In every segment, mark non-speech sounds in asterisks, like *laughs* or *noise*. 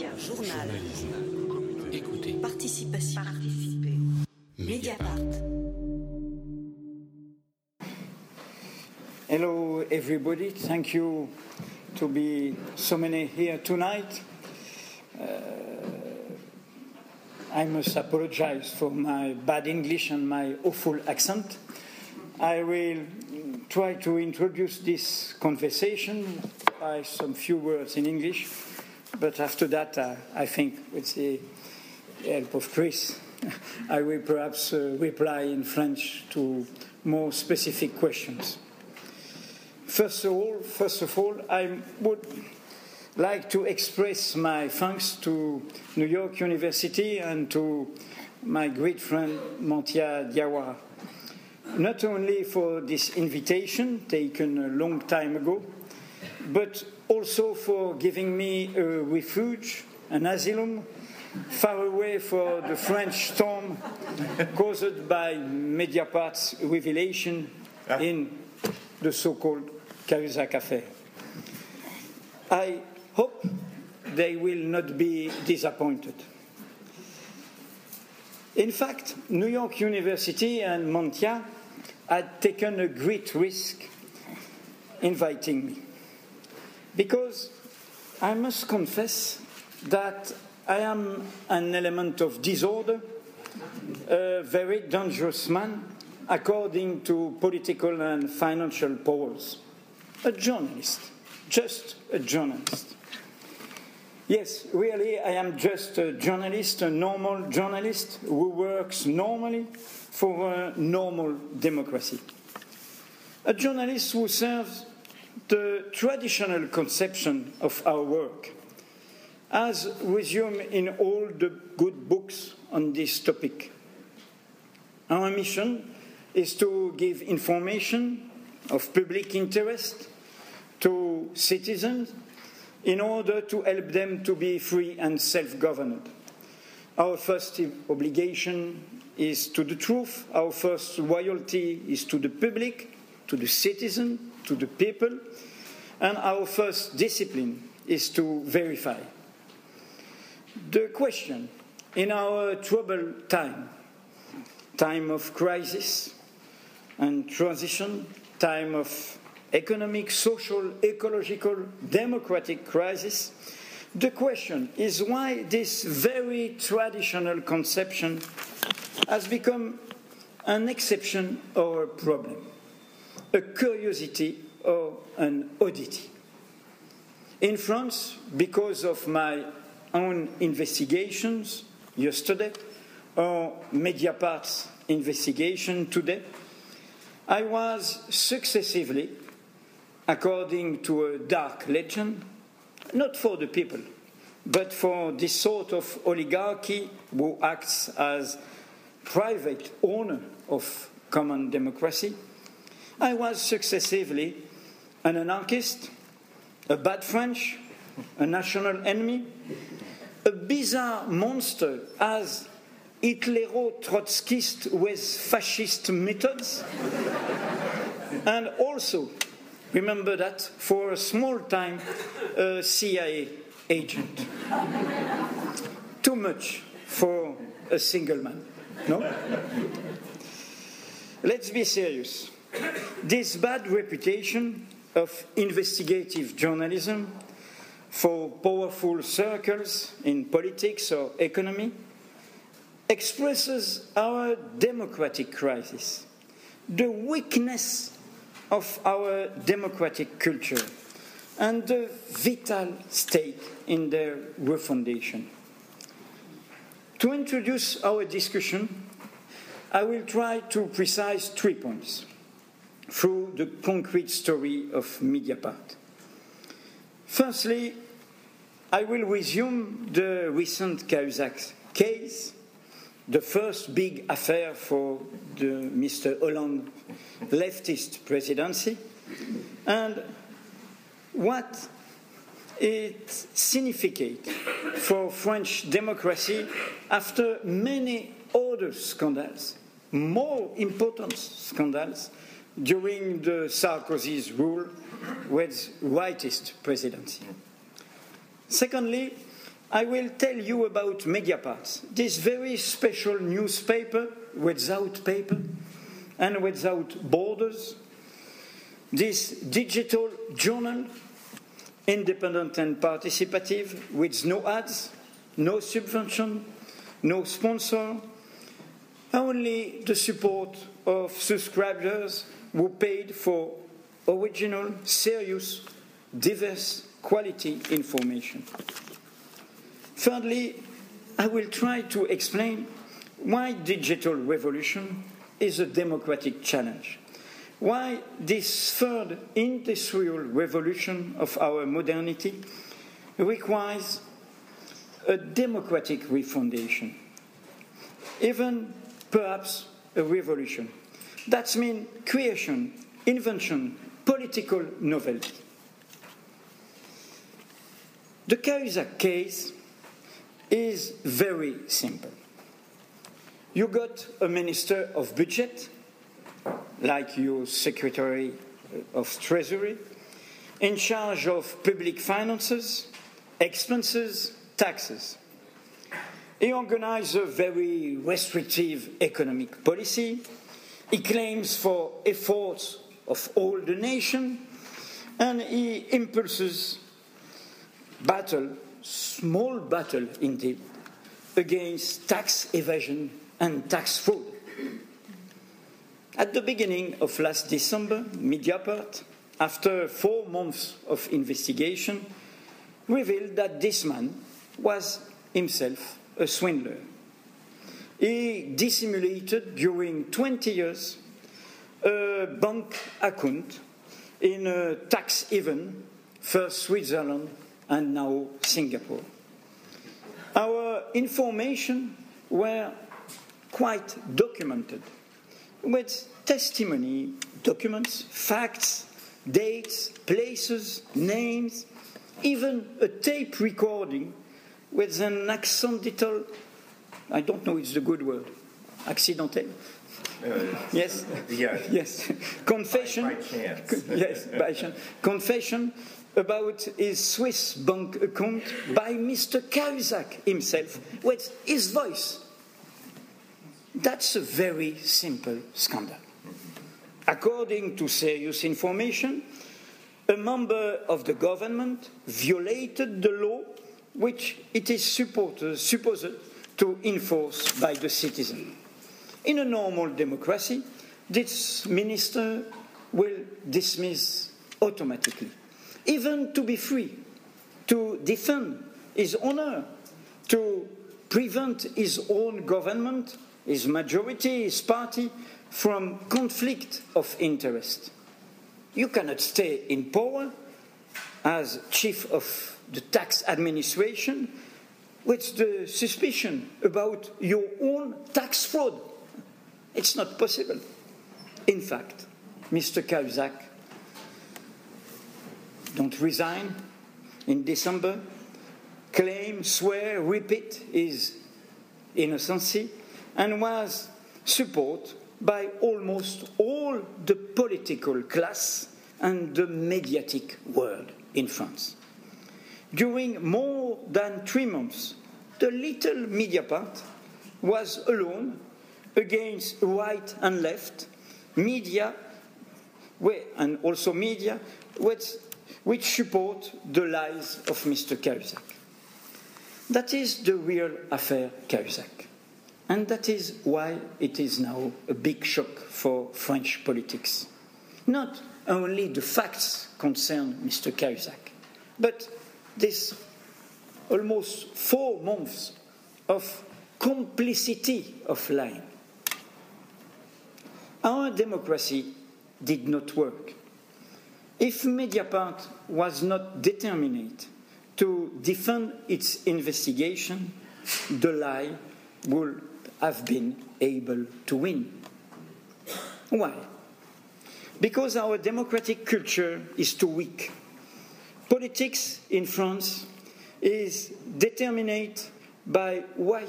Média, journal, Écoutez. participation, participer, Mediapart. Hello, everybody. Thank you to be so many here tonight. Uh, I must apologize for my bad English and my awful accent. I will try to introduce this conversation by some few words in English, but after that, uh, I think with the help of Chris, *laughs* I will perhaps uh, reply in French to more specific questions. First of all, first of all, I would like to express my thanks to New York University and to my great friend Manthia Diawara. Not only for this invitation taken a long time ago, but also for giving me a refuge, an asylum, far away from the French storm caused by Mediapart's revelation ah. in the so called Cahuzac affair. I hope they will not be disappointed. In fact, New York University and Manthia had taken a great risk inviting me. Because I must confess that I am an element of disorder, a very dangerous man, according to political and financial polls. A journalist, just a journalist. Yes, really, I am just a journalist, a normal journalist who works normally for a normal democracy. A journalist who serves the traditional conception of our work, as resumed in all the good books on this topic. Our mission is to give information of public interest to citizens in order to help them to be free and self governed. Our first obligation is to the truth, our first loyalty is to the public, to the citizen, to the people, and our first discipline is to verify. The question in our troubled time, time of crisis and transition, time of economic, social, ecological, democratic crisis, the question is why this very traditional conception has become an exception or a problem, a curiosity or an oddity. In France, because of my own investigations yesterday or Mediapart's investigation today, I was successively according to a dark legend, not for the people, but for this sort of oligarchy who acts as private owner of common democracy. I was successively an anarchist, a bad French, a national enemy, a bizarre monster as Hitlero-Trotskyist with fascist methods, and also Remember that for a small time, a CIA agent. Too much for a single man, no? Let's be serious. This bad reputation of investigative journalism for powerful circles in politics or economy expresses our democratic crisis, the weakness of our democratic culture and the vital stake in their refundation. To introduce our discussion, I will try to precise three points through the concrete story of Mediapart. Firstly, I will resume the recent Cahuzac case, the first big affair for the Mr. Hollande leftist presidency, and what it significates for French democracy after many other scandals, more important scandals, during the Sarkozy's rule with rightist presidency. Secondly, I will tell you about Mediapart, this very special newspaper without paper and without borders, this digital journal, independent and participative, with no ads, no subvention, no sponsor, only the support of subscribers who paid for original, serious, diverse, quality information. Thirdly, I will try to explain why digital revolution is a democratic challenge. Why this third industrial revolution of our modernity requires a democratic refundation, even perhaps a revolution. That means creation, invention, political novelty. The Cahuzac case is very simple. You got a minister of budget, like your secretary of treasury, in charge of public finances, expenses, taxes. He organized a very restrictive economic policy. He claims for efforts of all the nation, and he impulses battle small battle indeed against tax evasion and tax fraud. At the beginning of last December, Mediapart, after four months of investigation, revealed that this man was himself a swindler. He dissimulated during 20 years a bank account in a tax haven, first Switzerland and now Singapore. Our information were quite documented with testimony, documents, facts, dates, places, names, even a tape recording with an accidental, I don't know it's the good word, accidental. Uh, yes. Yeah. Yes. Confession. By, by chance. *laughs* yes. By chance. Confession about his Swiss bank account by Mr. Cahuzac himself with his voice. That's a very simple scandal. According to serious information, a member of the government violated the law which it is supposed to enforce by the citizen. In a normal democracy, this minister will dismiss automatically even to be free, to defend his honor, to prevent his own government, his majority, his party from conflict of interest. You cannot stay in power as chief of the tax administration with the suspicion about your own tax fraud. It's not possible. In fact, Mr. Cahuzac don't resign in December, claim, swear, repeat his innocency, and was supported by almost all the political class and the mediatic world in France. During more than three months, the little Mediapart was alone against right and left, media, and also media, which support the lies of Mr. Cahuzac. That is the real affair Cahuzac. And that is why it is now a big shock for French politics. Not only the facts concern Mr. Cahuzac, but this almost four months of complicity of lying. Our democracy did not work. If Mediapart was not determined to defend its investigation, the lie would have been able to win. Why? Because our democratic culture is too weak. Politics in France is determined by what,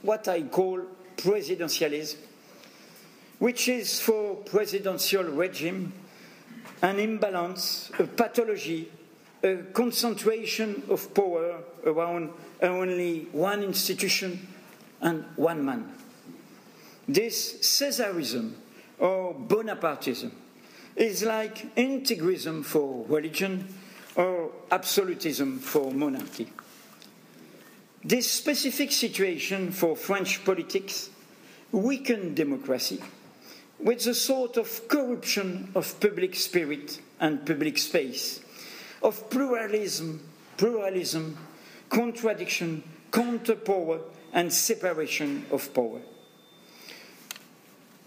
what I call presidentialism, which is for presidential regime an imbalance, a pathology, a concentration of power around only one institution and one man. This Caesarism or Bonapartism is like integrism for religion or absolutism for monarchy. This specific situation for French politics weakened democracy with a sort of corruption of public spirit and public space, of pluralism, pluralism, contradiction, counterpower, and separation of power.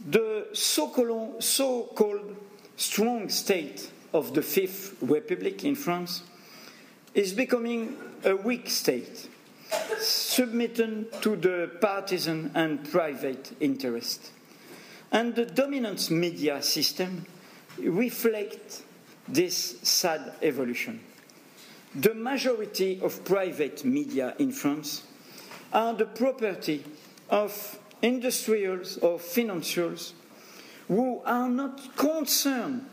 The so called strong state of the Fifth Republic in France is becoming a weak state, submitted to the partisan and private interest. And the dominant media system reflects this sad evolution. The majority of private media in France are the property of industrials or financiers who are not concerned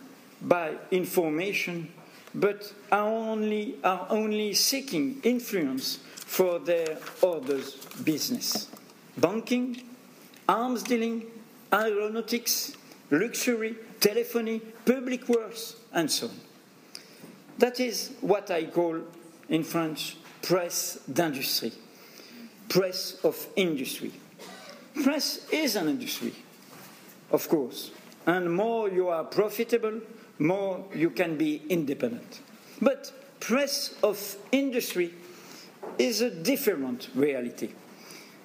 by information but are only, are only seeking influence for their orders business. Banking, arms dealing, aeronautics, luxury, telephony, public works, and so on. That is what I call in French presse d'industrie, press of industry. Press is an industry, of course, and more you are profitable, more you can be independent. But press of industry is a different reality.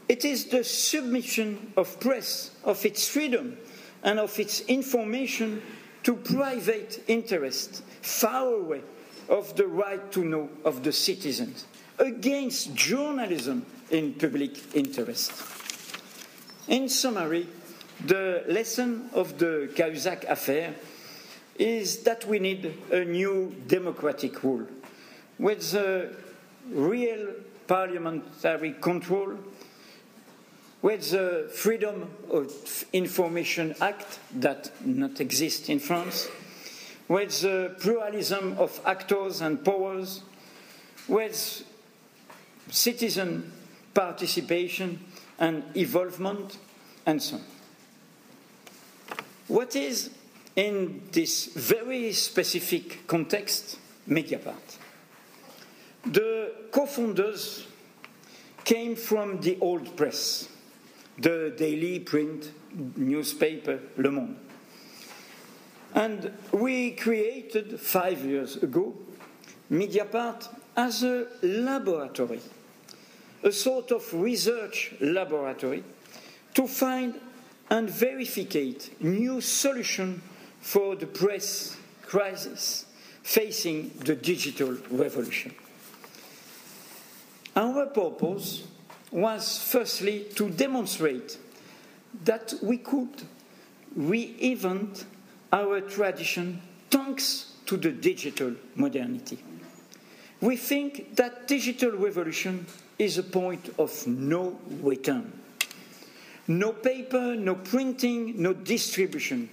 It is the submission of press, of its freedom, and of its information to private interest, far away of the right to know of the citizens, against journalism in public interest. In summary, the lesson of the Cahuzac affair is that we need a new democratic rule with real parliamentary control, with the Freedom of Information Act that not exists in France, with the pluralism of actors and powers, with citizen participation and involvement, and so on. What is in this very specific context, Mediapart. The co founders came from the old press, the daily print newspaper Le Monde. And we created five years ago Mediapart as a laboratory, a sort of research laboratory to find and verificate new solutions for the press crisis facing the digital revolution. Our purpose was firstly to demonstrate that we could reinvent our tradition thanks to the digital modernity. We think that digital revolution is a point of no return. No paper, no printing, no distribution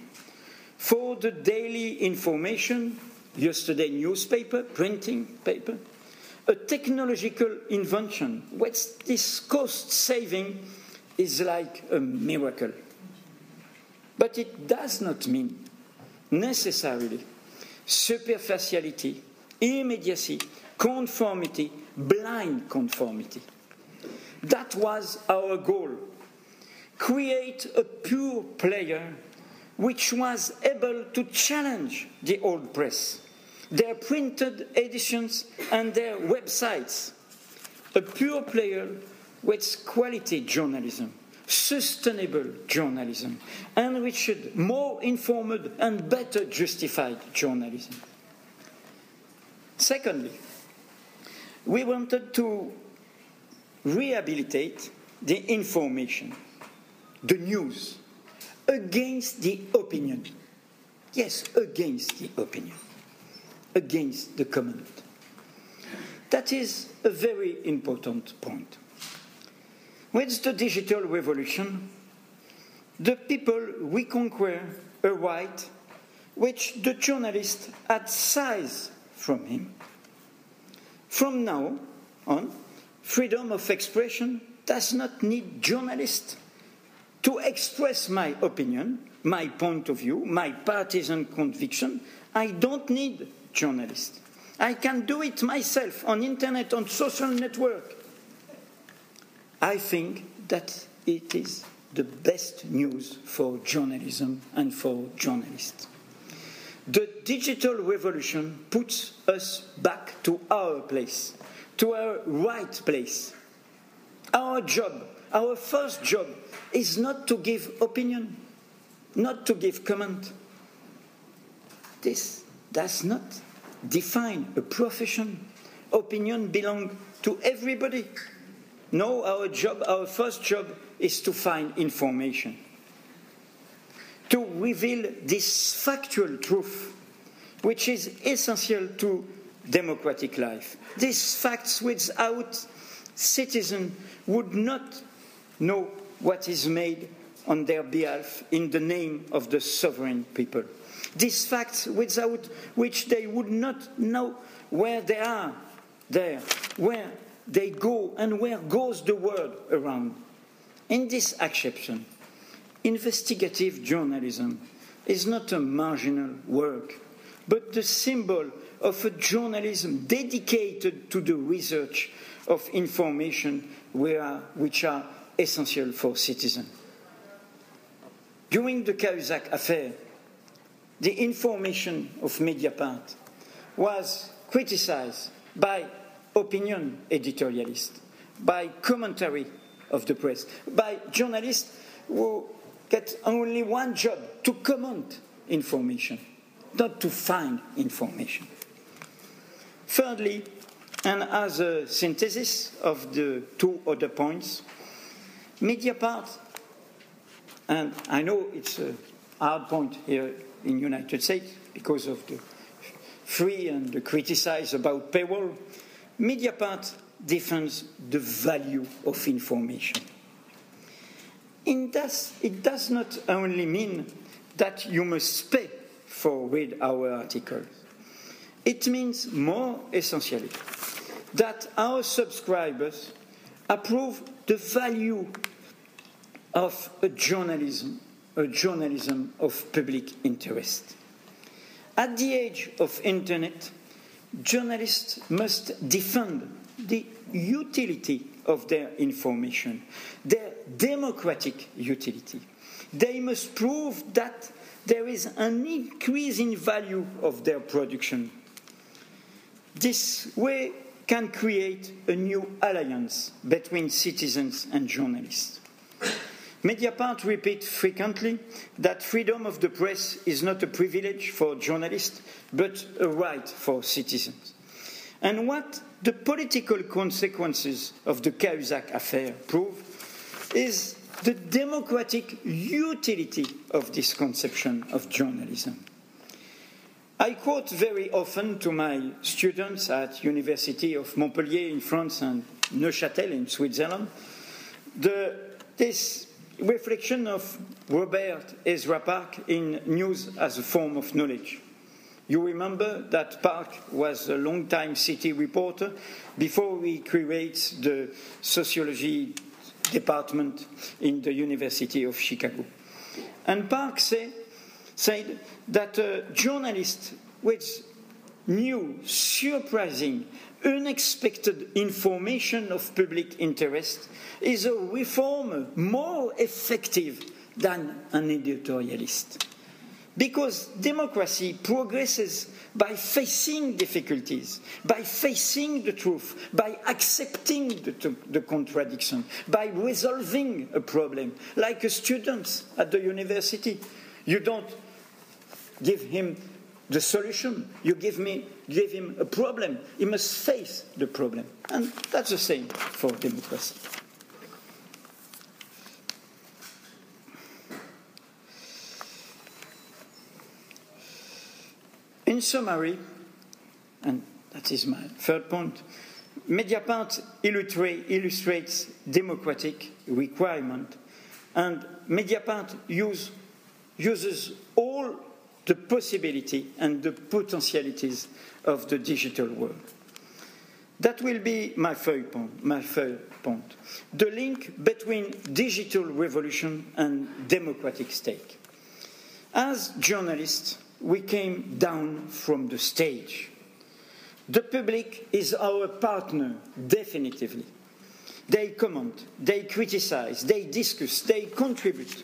for the daily information, yesterday newspaper, printing paper, a technological invention, which this cost saving is like a miracle. But it does not mean necessarily superficiality, immediacy, conformity, blind conformity. That was our goal. Create a pure player which was able to challenge the old press, their printed editions, and their websites. A pure player with quality journalism, sustainable journalism, enriched, more informed, and better justified journalism. Secondly, we wanted to rehabilitate the information, the news, against the opinion. Yes, against the opinion, against the comment. That is a very important point. With the digital revolution, the people reconquer a right which the journalist had seized from him From now on, freedom of expression does not need journalists to express my opinion, my point of view, my partisan conviction. I don't need journalists. I can do it myself on internet, on social network. I think that it is the best news for journalism and for journalists. The digital revolution puts us back to our place, to our right place. Our job, our first job, is not to give opinion, not to give comment. This does not define a profession. Opinion belongs to everybody. No, our job, our first job is to find information, to reveal this factual truth, which is essential to democratic life. These facts without citizens would not know what is made on their behalf in the name of the sovereign people. These facts without which they would not know where they are there, where they go, and where goes the world around. In this acception, investigative journalism is not a marginal work, but the symbol of a journalism dedicated to the research of information which are essential for citizens. During the Cahuzac affair, the information of Mediapart was criticized by opinion editorialists, by commentary of the press, by journalists who get only one job to comment information, not to find information. Thirdly, and as a synthesis of the two other points, Mediapart, and I know it's a hard point here in the United States because of the free and the criticize about paywall, Mediapart defends the value of information. Does, it does not only mean that you must pay for read our articles. It means more essentially that our subscribers approve the value of a journalism, a journalism of public interest. At the age of internet, journalists must defend the utility of their information, their democratic utility. They must prove that there is an increase in value of their production. This way can create a new alliance between citizens and journalists. Mediapart repeats frequently that freedom of the press is not a privilege for journalists, but a right for citizens. And what the political consequences of the Cahuzac affair prove is the democratic utility of this conception of journalism. I quote very often to my students at University of Montpellier in France and Neuchâtel in Switzerland the, this reflection of Robert Ezra Park in News as a Form of Knowledge. You remember that Park was a long-time city reporter before he creates the sociology department in the University of Chicago. And Park say, said that a journalist with new, surprising, unexpected information of public interest is a reformer more effective than an editorialist. Because democracy progresses by facing difficulties, by facing the truth, by accepting the, the, contradiction, by resolving a problem. Like a student at the university, you don't give him the solution, you give, me, give him a problem. He must face the problem. And that's the same for democracy. In summary, and that is my third point, Mediapart illustrates democratic requirement, and Mediapart use, uses all the possibility and the potentialities of the digital world. That will be my third point, my point. The link between digital revolution and democratic stake. As journalists, we came down from the stage. The public is our partner, definitively. They comment, they criticize, they discuss, they contribute.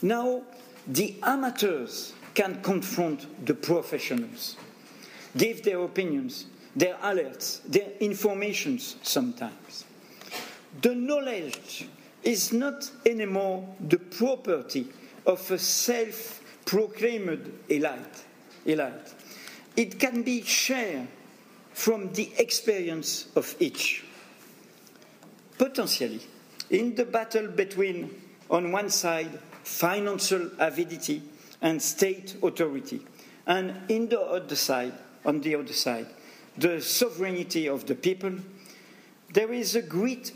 Now, the amateurs can confront the professionals, give their opinions, their alerts, their informations sometimes. The knowledge is not anymore the property of a self proclaimed elite. elite. It can be shared from the experience of each. Potentially, in the battle between, on one side, financial avidity and state authority, and in the other side, on the other side, the sovereignty of the people, there is a great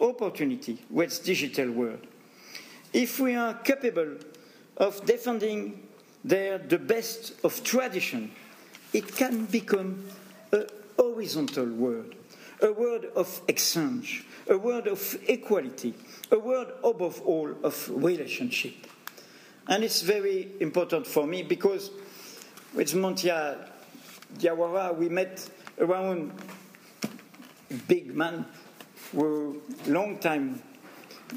opportunity with digital world. If we are capable of defending there the best of tradition, it can become a horizontal world, a world of exchange, a world of equality, a world above all of relationship. And it's very important for me because with Manthia Diawara we met around big man who long time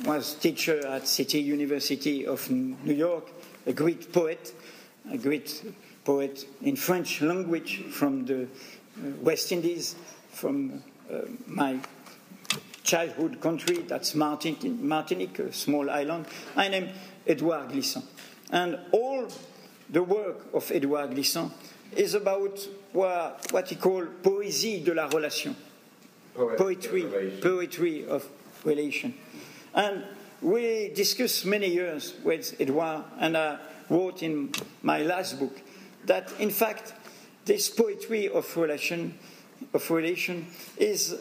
was teacher at City University of New York, a great poet, a great poet in French language from the uh, West Indies, from uh, my childhood country, that's Martinique, a small island. I name Edouard Glissant. And all the work of Edouard Glissant is about what, what he called poésie de la relation, poetry, poetry of relation. And we discussed many years with Edouard, and I wrote in my last book that, in fact, this poetry of relation, of relation is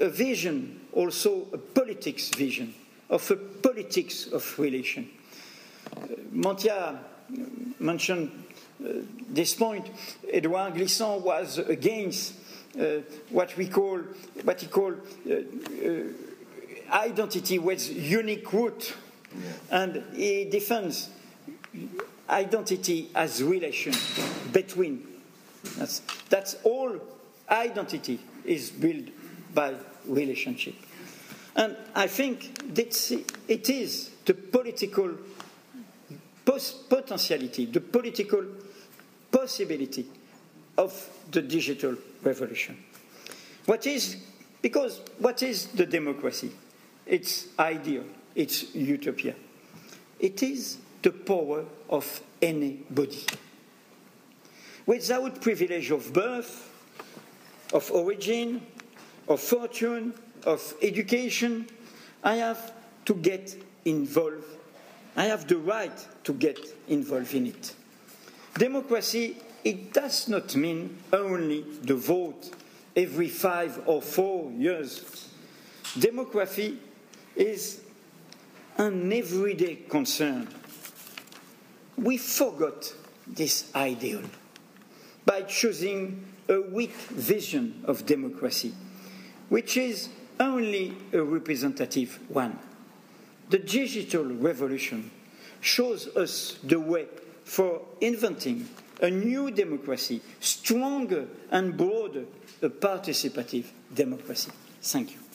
a vision, also a politics vision, of a politics of relation. Uh, Manthia mentioned uh, this point. Edouard Glissant was against uh, what we call, what he called uh, uh, identity with unique root, and he defends identity as relation between. That's, that's all identity is built by relationship. And I think it is the political potentiality, the political possibility of the digital revolution. What is, because what is the democracy? It's ideal, it's utopia. It is the power of anybody. Without privilege of birth, of origin, of fortune, of education, I have to get involved. I have the right to get involved in it. Democracy, it does not mean only the vote every five or four years. Democracy is an everyday concern. We forgot this ideal by choosing a weak vision of democracy, which is only a representative one. The digital revolution shows us the way for inventing a new democracy, stronger and broader, a participative democracy. Thank you.